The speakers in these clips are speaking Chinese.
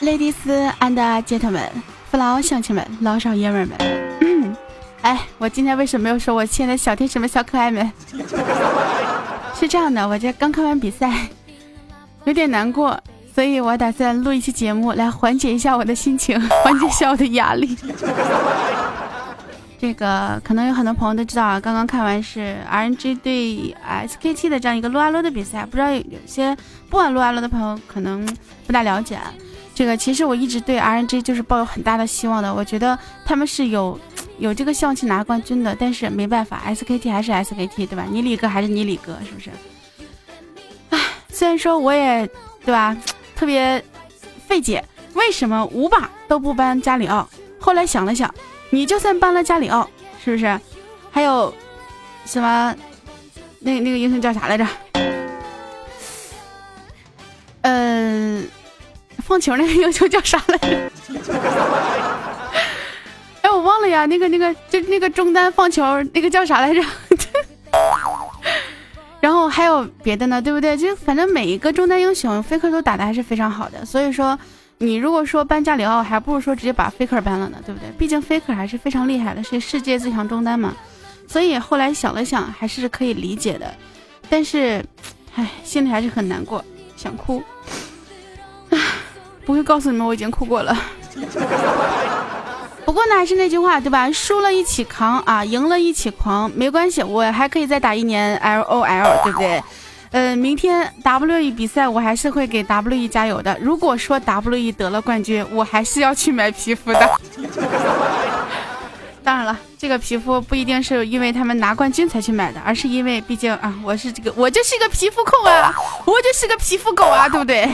Ladies and gentlemen，父老乡亲们，老少爷们们。哎，我今天为什么没有说我亲爱的小天使们、小可爱们？是这样的，我这刚看完比赛，有点难过，所以我打算录一期节目来缓解一下我的心情，缓解一下我的压力。这个可能有很多朋友都知道啊，刚刚看完是 RNG 对 SKT 的这样一个撸啊撸的比赛，不知道有些不玩撸啊撸的朋友可能不大了解。这个其实我一直对 RNG 就是抱有很大的希望的，我觉得他们是有有这个希望去拿冠军的，但是没办法，SKT 还是 SKT，对吧？你李哥还是你李哥，是不是？唉，虽然说我也对吧，特别费解，为什么五把都不搬加里奥？后来想了想。你就算搬了加里奥，是不是？还有什么？那那个英雄叫啥来着？嗯，放球那个英雄叫啥来着？哎，我忘了呀。那个那个就那个中单放球那个叫啥来着？然后还有别的呢，对不对？就反正每一个中单英雄 faker 都打的还是非常好的，所以说。你如果说搬加里奥，还不如说直接把 Faker 搬了呢，对不对？毕竟 Faker 还是非常厉害的，是世界最强中单嘛。所以后来想了想，还是可以理解的。但是，唉，心里还是很难过，想哭。不会告诉你们我已经哭过了。不过呢，还是那句话，对吧？输了一起扛啊，赢了一起狂，没关系，我还可以再打一年 LOL，对不对？呃，明天 W E 比赛我还是会给 W E 加油的。如果说 W E 得了冠军，我还是要去买皮肤的。当然了，这个皮肤不一定是因为他们拿冠军才去买的，而是因为毕竟啊，我是这个，我就是一个皮肤控啊，我就是个皮肤狗啊，对不对？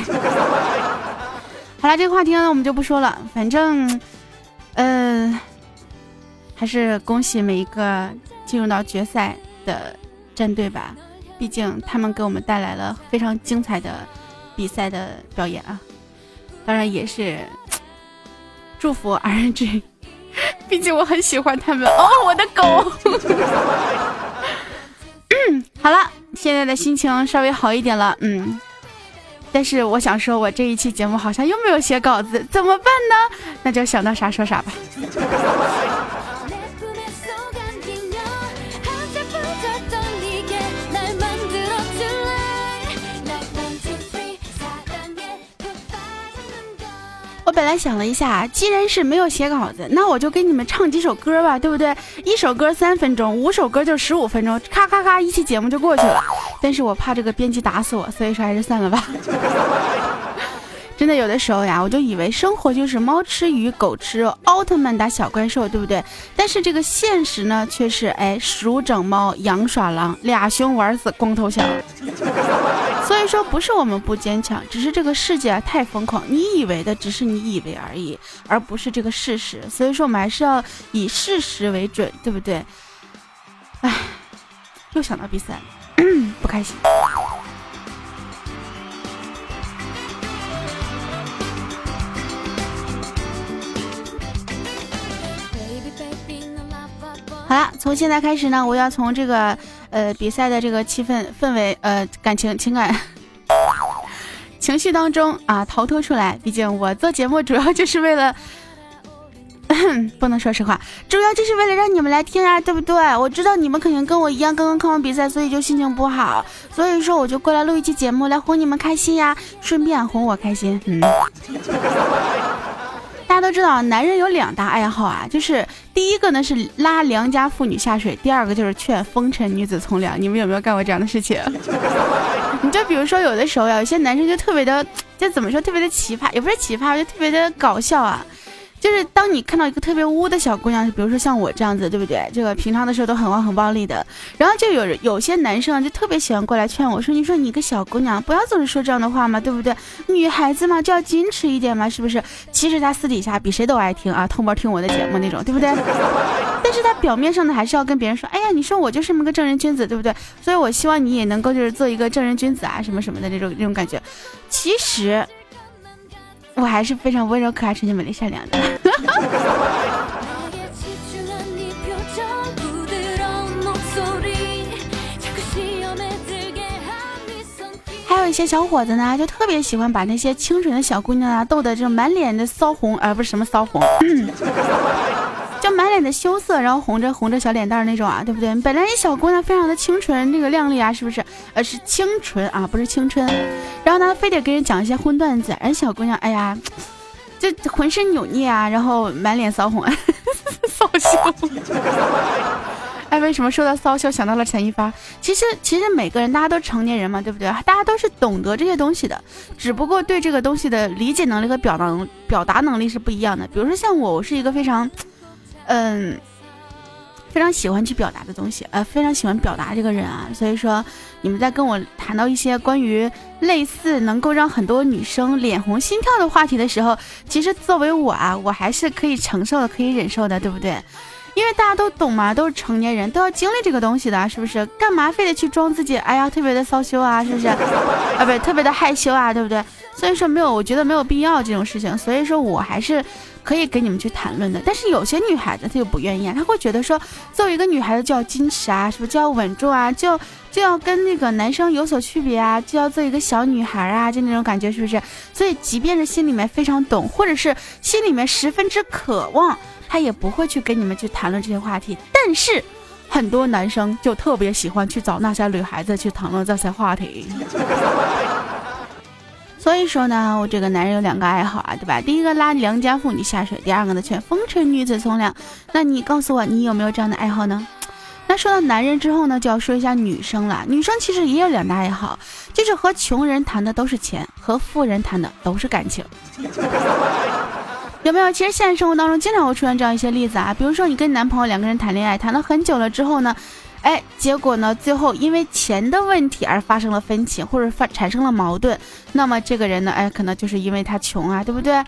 好了，这个话题呢我们就不说了，反正，嗯，还是恭喜每一个进入到决赛的战队吧。毕竟他们给我们带来了非常精彩的比赛的表演啊！当然也是祝福 RNG，毕竟我很喜欢他们哦，我的狗。好了，现在的心情稍微好一点了，嗯。但是我想说，我这一期节目好像又没有写稿子，怎么办呢？那就想到啥说啥吧。本来想了一下，既然是没有写稿子，那我就给你们唱几首歌吧，对不对？一首歌三分钟，五首歌就十五分钟，咔咔咔，一期节目就过去了。但是我怕这个编辑打死我，所以说还是算了吧。真的有的时候呀，我就以为生活就是猫吃鱼，狗吃肉，奥特曼打小怪兽，对不对？但是这个现实呢，却是哎，鼠整猫，羊耍狼，俩熊玩死光头强。所以说不是我们不坚强，只是这个世界啊太疯狂，你以为的只是你以为而已，而不是这个事实。所以说我们还是要以事实为准，对不对？唉，又想到比赛，不开心。好了，从现在开始呢，我要从这个呃比赛的这个气氛氛围呃感情情感 情绪当中啊逃脱出来。毕竟我做节目主要就是为了，不能说实话，主要就是为了让你们来听啊，对不对？我知道你们肯定跟我一样刚刚看完比赛，所以就心情不好，所以说我就过来录一期节目来哄你们开心呀，顺便哄我开心。嗯。大家都知道，男人有两大爱好啊，就是第一个呢是拉良家妇女下水，第二个就是劝风尘女子从良。你们有没有干过这样的事情？你就比如说，有的时候有些男生就特别的，就怎么说，特别的奇葩，也不是奇葩，就特别的搞笑啊。就是当你看到一个特别污的小姑娘，比如说像我这样子，对不对？这个平常的时候都很旺很暴力的，然后就有有些男生就特别喜欢过来劝我说：“你说你个小姑娘，不要总是说这样的话嘛，对不对？女孩子嘛就要矜持一点嘛，是不是？”其实他私底下比谁都爱听啊，偷摸听我的节目那种，对不对？但是他表面上呢还是要跟别人说：“哎呀，你说我就是那么个正人君子，对不对？”所以我希望你也能够就是做一个正人君子啊，什么什么的那种那种感觉。其实。我还是非常温柔、可爱、纯洁、美丽、善良的。还有一些小伙子呢，就特别喜欢把那些清纯的小姑娘啊逗得就满脸的骚红，而不是什么骚红，嗯满脸的羞涩，然后红着红着小脸蛋那种啊，对不对？本来一小姑娘非常的清纯，那个靓丽啊，是不是？呃，是清纯啊，不是青春。然后呢，非得给人讲一些荤段子，人小姑娘，哎呀，就浑身扭捏啊，然后满脸骚红，骚羞。哎，为什么说到骚羞想到了陈一发？其实，其实每个人大家都成年人嘛，对不对？大家都是懂得这些东西的，只不过对这个东西的理解能力和表达表达能力是不一样的。比如说像我，我是一个非常，嗯，非常喜欢去表达的东西，呃，非常喜欢表达这个人啊。所以说，你们在跟我谈到一些关于类似能够让很多女生脸红心跳的话题的时候，其实作为我啊，我还是可以承受的，可以忍受的，对不对？因为大家都懂嘛，都是成年人，都要经历这个东西的，是不是？干嘛非得去装自己？哎呀，特别的骚羞啊，是不是？啊，不是，特别的害羞啊，对不对？所以说没有，我觉得没有必要这种事情。所以说我还是可以跟你们去谈论的。但是有些女孩子她就不愿意，啊，她会觉得说，作为一个女孩子就要矜持啊，是不是？就要稳重啊，就就要跟那个男生有所区别啊，就要做一个小女孩啊，就那种感觉，是不是？所以即便是心里面非常懂，或者是心里面十分之渴望。她也不会去跟你们去谈论这些话题，但是很多男生就特别喜欢去找那些女孩子去谈论这些话题。所以说呢，我这个男人有两个爱好啊，对吧？第一个拉良家妇女下水，第二个呢劝风尘女子从良。那你告诉我，你有没有这样的爱好呢？那说到男人之后呢，就要说一下女生了。女生其实也有两大爱好，就是和穷人谈的都是钱，和富人谈的都是感情。有没有？其实现实生活当中经常会出现这样一些例子啊，比如说你跟你男朋友两个人谈恋爱，谈了很久了之后呢，哎，结果呢，最后因为钱的问题而发生了分歧，或者发产生了矛盾，那么这个人呢，哎，可能就是因为他穷啊，对不对？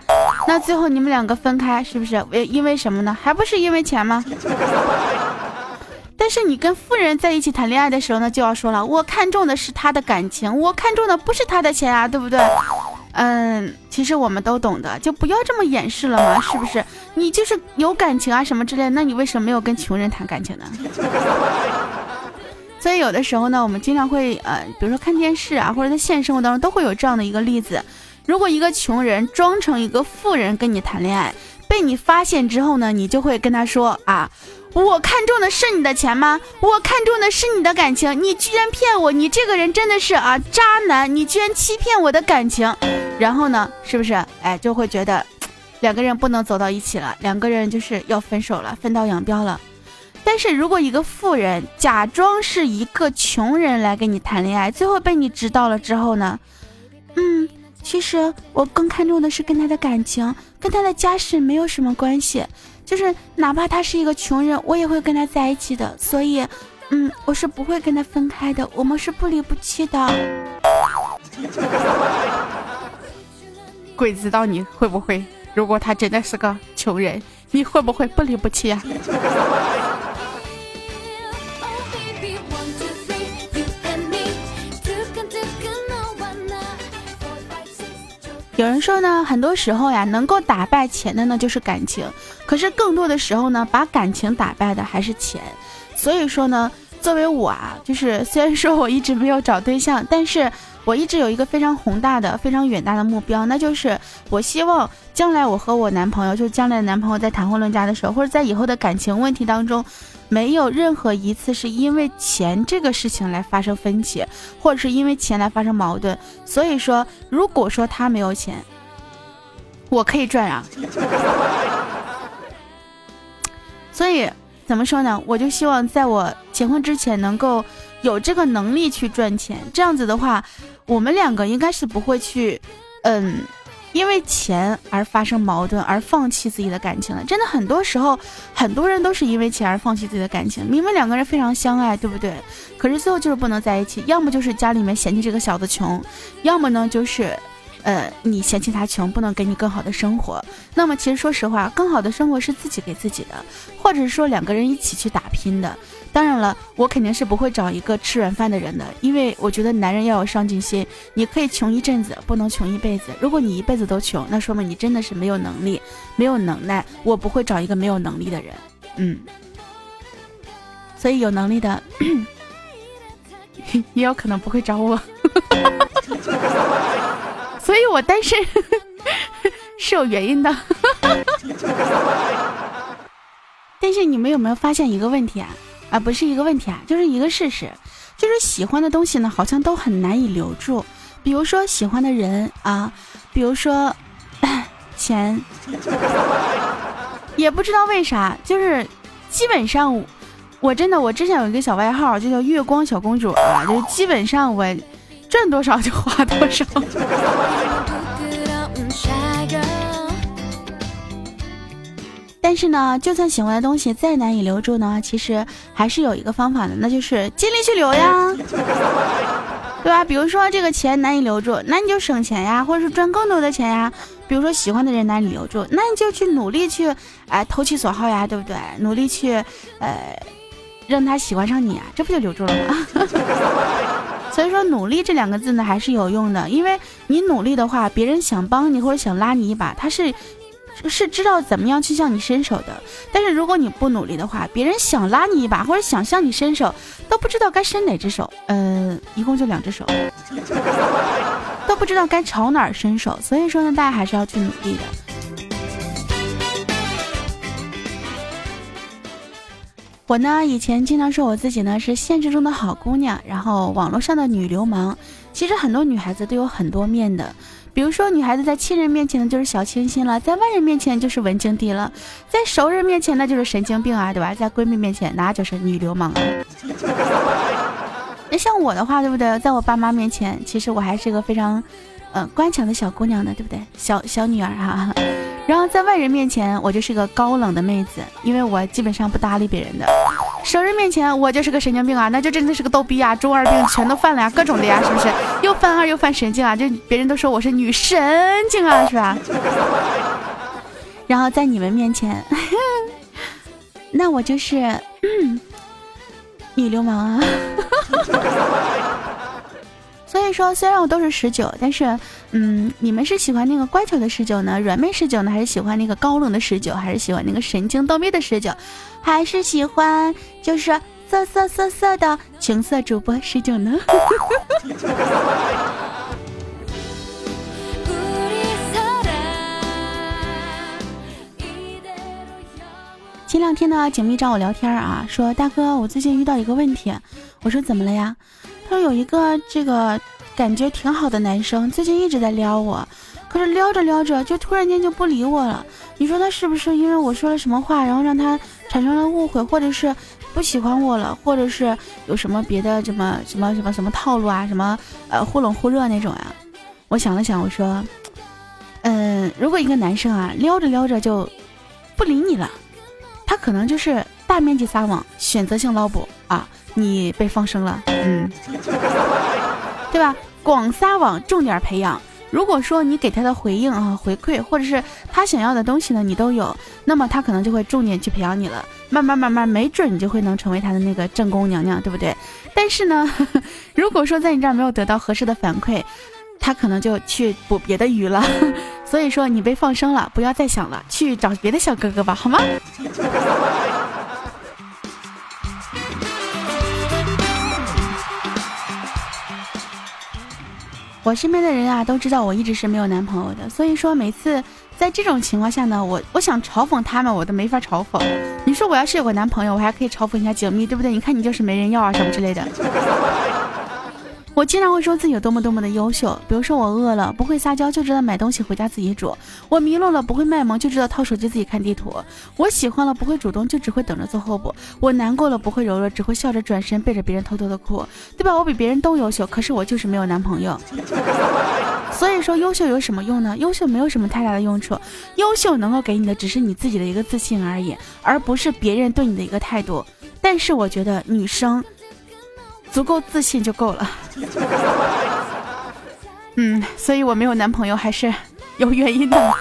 那最后你们两个分开，是不是为因为什么呢？还不是因为钱吗？但是你跟富人在一起谈恋爱的时候呢，就要说了，我看中的是他的感情，我看中的不是他的钱啊，对不对？嗯，其实我们都懂得，就不要这么掩饰了嘛，是不是？你就是有感情啊什么之类，那你为什么没有跟穷人谈感情呢？所以有的时候呢，我们经常会呃，比如说看电视啊，或者在现实生活当中都会有这样的一个例子：如果一个穷人装成一个富人跟你谈恋爱，被你发现之后呢，你就会跟他说啊。我看中的是你的钱吗？我看中的是你的感情。你居然骗我！你这个人真的是啊，渣男！你居然欺骗我的感情。然后呢，是不是？哎，就会觉得两个人不能走到一起了，两个人就是要分手了，分道扬镳了。但是如果一个富人假装是一个穷人来跟你谈恋爱，最后被你知道了之后呢？嗯，其实我更看重的是跟他的感情，跟他的家世没有什么关系。就是哪怕他是一个穷人，我也会跟他在一起的。所以，嗯，我是不会跟他分开的，我们是不离不弃的。鬼知道你会不会？如果他真的是个穷人，你会不会不离不弃啊？有人说呢，很多时候呀，能够打败钱的呢就是感情，可是更多的时候呢，把感情打败的还是钱。所以说呢，作为我啊，就是虽然说我一直没有找对象，但是我一直有一个非常宏大的、非常远大的目标，那就是我希望将来我和我男朋友，就将来的男朋友在谈婚论嫁的时候，或者在以后的感情问题当中。没有任何一次是因为钱这个事情来发生分歧，或者是因为钱来发生矛盾。所以说，如果说他没有钱，我可以赚啊。所以怎么说呢？我就希望在我结婚之前能够有这个能力去赚钱。这样子的话，我们两个应该是不会去，嗯。因为钱而发生矛盾而放弃自己的感情了，真的很多时候，很多人都是因为钱而放弃自己的感情。明明两个人非常相爱，对不对？可是最后就是不能在一起，要么就是家里面嫌弃这个小子穷，要么呢就是。呃，你嫌弃他穷，不能给你更好的生活。那么，其实说实话，更好的生活是自己给自己的，或者是说两个人一起去打拼的。当然了，我肯定是不会找一个吃软饭的人的，因为我觉得男人要有上进心。你可以穷一阵子，不能穷一辈子。如果你一辈子都穷，那说明你真的是没有能力，没有能耐。我不会找一个没有能力的人，嗯。所以有能力的，也有可能不会找我。所以我单身 是有原因的。但是你们有没有发现一个问题啊？啊，不是一个问题啊，就是一个事实，就是喜欢的东西呢，好像都很难以留住。比如说喜欢的人啊，比如说 钱，也不知道为啥，就是基本上，我真的我之前有一个小外号，就叫月光小公主啊，就基本上我赚多少就花多少。但是呢，就算喜欢的东西再难以留住呢，其实还是有一个方法的，那就是尽力去留呀，对吧？比如说这个钱难以留住，那你就省钱呀，或者是赚更多的钱呀。比如说喜欢的人难以留住，那你就去努力去，哎，投其所好呀，对不对？努力去，呃，让他喜欢上你啊，这不就留住了吗？所以说，努力这两个字呢，还是有用的，因为你努力的话，别人想帮你或者想拉你一把，他是。是知道怎么样去向你伸手的，但是如果你不努力的话，别人想拉你一把或者想向你伸手，都不知道该伸哪只手。呃，一共就两只手，都不知道该朝哪儿伸手。所以说呢，大家还是要去努力的。我呢，以前经常说我自己呢是现实中的好姑娘，然后网络上的女流氓。其实很多女孩子都有很多面的。比如说，女孩子在亲人面前呢就是小清新了，在外人面前就是文静地了，在熟人面前那就是神经病啊，对吧？在闺蜜面前那就是女流氓啊。那像我的话，对不对？在我爸妈面前，其实我还是一个非常，呃，乖巧的小姑娘呢，对不对？小小女儿哈。然后在外人面前，我就是个高冷的妹子，因为我基本上不搭理别人的。熟人面前我就是个神经病啊，那就真的是个逗逼啊，中二病全都犯了呀，各种的呀，是不是？又犯二又犯神经啊，就别人都说我是女神经啊，是吧？然后在你们面前，那我就是女流氓啊。说，虽然我都是十九，但是，嗯，你们是喜欢那个乖巧的十九呢，软妹十九呢，还是喜欢那个高冷的十九，还是喜欢那个神经逗逼的十九，还是喜欢就是色色色色的情色主播十九呢？前两天呢，景蜜找我聊天啊，说大哥，我最近遇到一个问题，我说怎么了呀？他说有一个这个感觉挺好的男生，最近一直在撩我，可是撩着撩着就突然间就不理我了。你说他是不是因为我说了什么话，然后让他产生了误会，或者是不喜欢我了，或者是有什么别的什么什么什么什么套路啊，什么呃忽冷忽热那种啊？我想了想，我说，嗯，如果一个男生啊撩着撩着就不理你了，他可能就是大面积撒网，选择性捞捕啊。你被放生了，嗯，对吧？广撒网，重点培养。如果说你给他的回应啊、回馈，或者是他想要的东西呢，你都有，那么他可能就会重点去培养你了。慢慢慢慢，没准你就会能成为他的那个正宫娘娘，对不对？但是呢，如果说在你这儿没有得到合适的反馈，他可能就去捕别的鱼了。所以说你被放生了，不要再想了，去找别的小哥哥吧，好吗？我身边的人啊都知道我一直是没有男朋友的，所以说每次在这种情况下呢，我我想嘲讽他们，我都没法嘲讽。你说我要是有个男朋友，我还可以嘲讽一下景蜜，对不对？你看你就是没人要啊什么之类的。我经常会说自己有多么多么的优秀，比如说我饿了不会撒娇，就知道买东西回家自己煮；我迷路了不会卖萌，就知道掏手机自己看地图；我喜欢了不会主动，就只会等着做候补；我难过了不会柔弱，只会笑着转身背着别人偷偷的哭，对吧？我比别人都优秀，可是我就是没有男朋友。所以说优秀有什么用呢？优秀没有什么太大的用处，优秀能够给你的只是你自己的一个自信而已，而不是别人对你的一个态度。但是我觉得女生。足够自信就够了。嗯，所以我没有男朋友还是有原因的。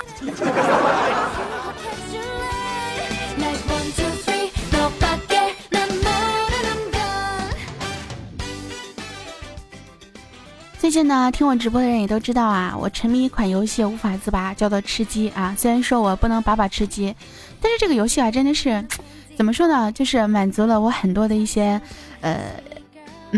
最近呢，听我直播的人也都知道啊，我沉迷一款游戏无法自拔，叫做吃鸡啊。虽然说我不能把把吃鸡，但是这个游戏啊，真的是怎么说呢，就是满足了我很多的一些呃。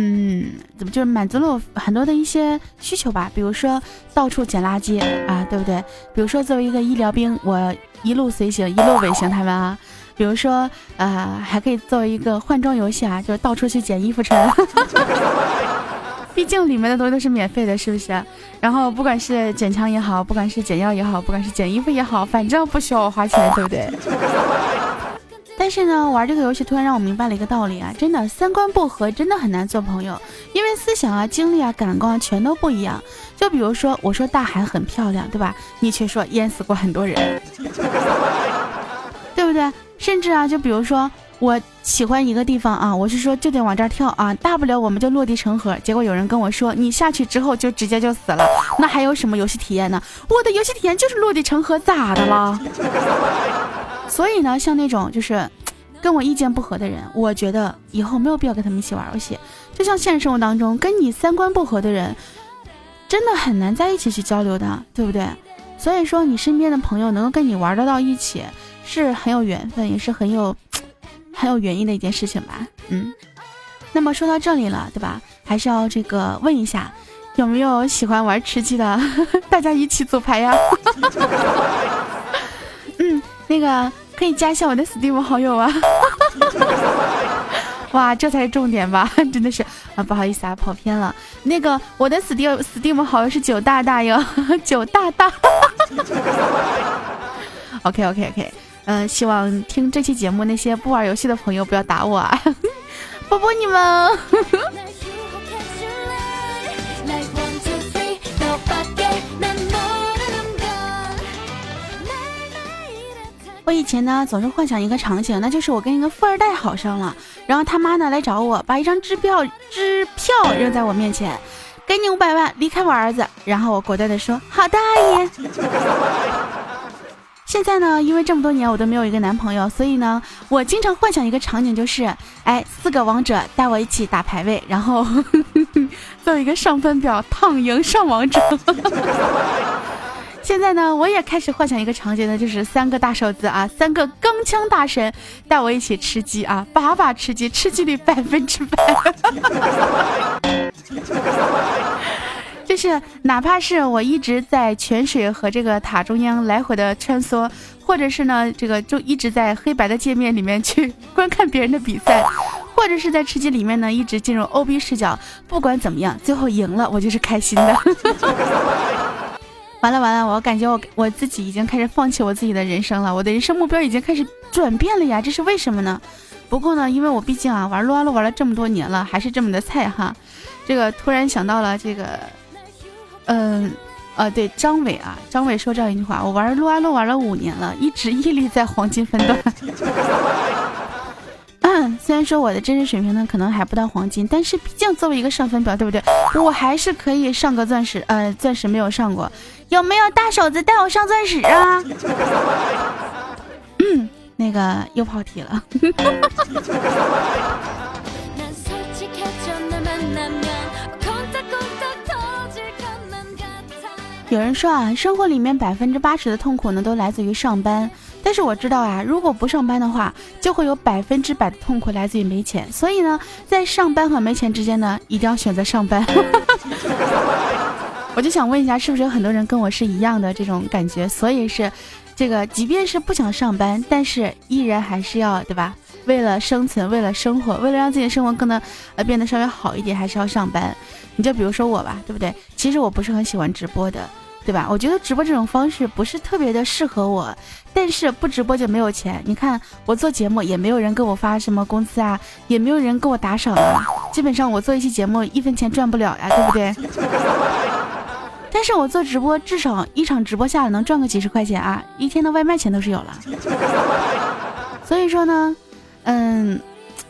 嗯，怎么就是满足了我很多的一些需求吧？比如说到处捡垃圾啊，对不对？比如说作为一个医疗兵，我一路随行，一路尾行他们啊。比如说，呃，还可以作为一个换装游戏啊，就是到处去捡衣服穿。毕竟里面的东西都是免费的，是不是？然后不管是捡枪也好，不管是捡药也好，不管是捡衣服也好，反正不需要我花钱，对不对？但是呢，玩这个游戏突然让我明白了一个道理啊，真的三观不合真的很难做朋友，因为思想啊、经历啊、感官全都不一样。就比如说，我说大海很漂亮，对吧？你却说淹死过很多人，对不对？甚至啊，就比如说。我喜欢一个地方啊，我是说就得往这儿跳啊，大不了我们就落地成盒。结果有人跟我说，你下去之后就直接就死了，那还有什么游戏体验呢？我的游戏体验就是落地成盒，咋的了？所以呢，像那种就是跟我意见不合的人，我觉得以后没有必要跟他们一起玩游戏。就像现实生活当中，跟你三观不合的人，真的很难在一起去交流的，对不对？所以说，你身边的朋友能够跟你玩得到一起，是很有缘分，也是很有。很有原因的一件事情吧，嗯，那么说到这里了，对吧？还是要这个问一下，有没有喜欢玩吃鸡的？大家一起组牌呀！那个可以加一下我的 Steam 好友啊！哇，这才是重点吧？真的是啊，不好意思啊，跑偏了。那个我的 Steam Steam 好友是九大大哟，九大大。OK OK OK。嗯，希望听这期节目那些不玩游戏的朋友不要打我啊！波波你们。我以前呢总是幻想一个场景，那就是我跟一个富二代好上了，然后他妈呢来找我，把一张支票支票扔在我面前，给你五百万，离开我儿子。然后我果断的说：“好的，阿姨。”现在呢，因为这么多年我都没有一个男朋友，所以呢，我经常幻想一个场景，就是，哎，四个王者带我一起打排位，然后 做一个上分表，躺赢上王者。现在呢，我也开始幻想一个场景呢，就是三个大手子啊，三个钢枪大神带我一起吃鸡啊，把把吃鸡，吃鸡率百分之百。就是哪怕是我一直在泉水和这个塔中央来回的穿梭，或者是呢，这个就一直在黑白的界面里面去观看别人的比赛，或者是在吃鸡里面呢一直进入 O B 视角，不管怎么样，最后赢了我就是开心的。完了完了，我感觉我我自己已经开始放弃我自己的人生了，我的人生目标已经开始转变了呀，这是为什么呢？不过呢，因为我毕竟啊玩撸啊撸玩了这么多年了，还是这么的菜哈。这个突然想到了这个。嗯，呃，对，张伟啊，张伟说这样一句话：我玩撸啊撸玩了五年了，一直屹立在黄金分段。虽然说我的真实水平呢可能还不到黄金，但是毕竟作为一个上分表，对不对？我还是可以上个钻石。呃，钻石没有上过，有没有大手子带我上钻石啊？嗯，那个又跑题了。有人说啊，生活里面百分之八十的痛苦呢，都来自于上班。但是我知道啊，如果不上班的话，就会有百分之百的痛苦来自于没钱。所以呢，在上班和没钱之间呢，一定要选择上班。我就想问一下，是不是有很多人跟我是一样的这种感觉？所以是，这个即便是不想上班，但是依然还是要对吧？为了生存，为了生活，为了让自己的生活更能呃变得稍微好一点，还是要上班。你就比如说我吧，对不对？其实我不是很喜欢直播的，对吧？我觉得直播这种方式不是特别的适合我，但是不直播就没有钱。你看我做节目也没有人给我发什么工资啊，也没有人给我打赏啊，基本上我做一期节目一分钱赚不了呀，对不对？但是我做直播至少一场直播下来能赚个几十块钱啊，一天的外卖钱都是有了。所以说呢，嗯，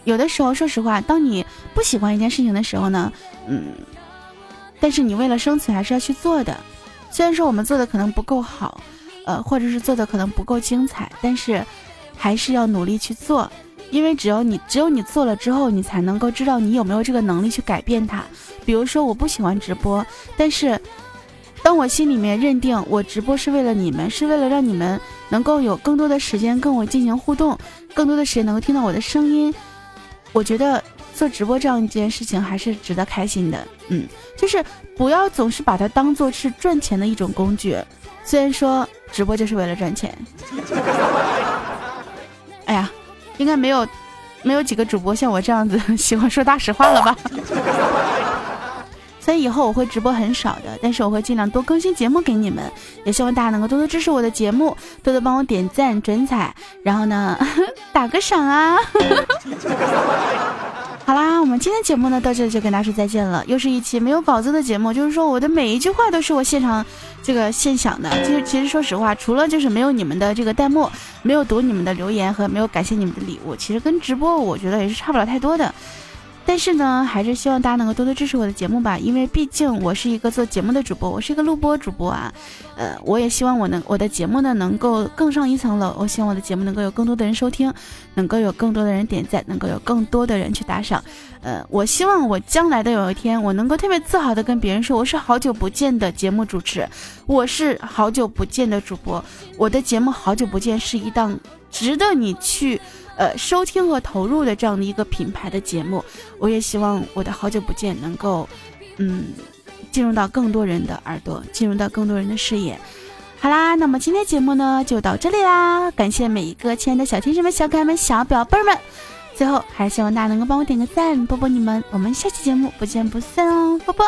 有的时候说实话，当你不喜欢一件事情的时候呢，嗯。但是你为了生存还是要去做的，虽然说我们做的可能不够好，呃，或者是做的可能不够精彩，但是还是要努力去做，因为只有你只有你做了之后，你才能够知道你有没有这个能力去改变它。比如说我不喜欢直播，但是当我心里面认定我直播是为了你们，是为了让你们能够有更多的时间跟我进行互动，更多的时间能够听到我的声音，我觉得。做直播这样一件事情还是值得开心的。嗯，就是不要总是把它当做是赚钱的一种工具。虽然说直播就是为了赚钱，哎呀，应该没有没有几个主播像我这样子喜欢说大实话了吧？所以以后我会直播很少的，但是我会尽量多更新节目给你们，也希望大家能够多多支持我的节目，多多帮我点赞、转载，然后呢 打个赏啊！好啦，我们今天节目呢到这里就跟大家说再见了，又是一期没有稿子的节目，就是说我的每一句话都是我现场这个现想的。其实其实说实话，除了就是没有你们的这个弹幕，没有读你们的留言和没有感谢你们的礼物，其实跟直播我觉得也是差不了太多的。但是呢，还是希望大家能够多多支持我的节目吧，因为毕竟我是一个做节目的主播，我是一个录播主播啊。呃，我也希望我能我的节目呢能够更上一层楼，我希望我的节目能够有更多的人收听，能够有更多的人点赞，能够有更多的人去打赏。呃，我希望我将来的有一天，我能够特别自豪的跟别人说，我是好久不见的节目主持，我是好久不见的主播，我的节目好久不见是一档值得你去。呃，收听和投入的这样的一个品牌的节目，我也希望我的好久不见能够，嗯，进入到更多人的耳朵，进入到更多人的视野。好啦，那么今天节目呢就到这里啦，感谢每一个亲爱的小天使们、小可爱们、小表妹们。最后还是希望大家能够帮我点个赞，波波你们，我们下期节目不见不散哦，波波。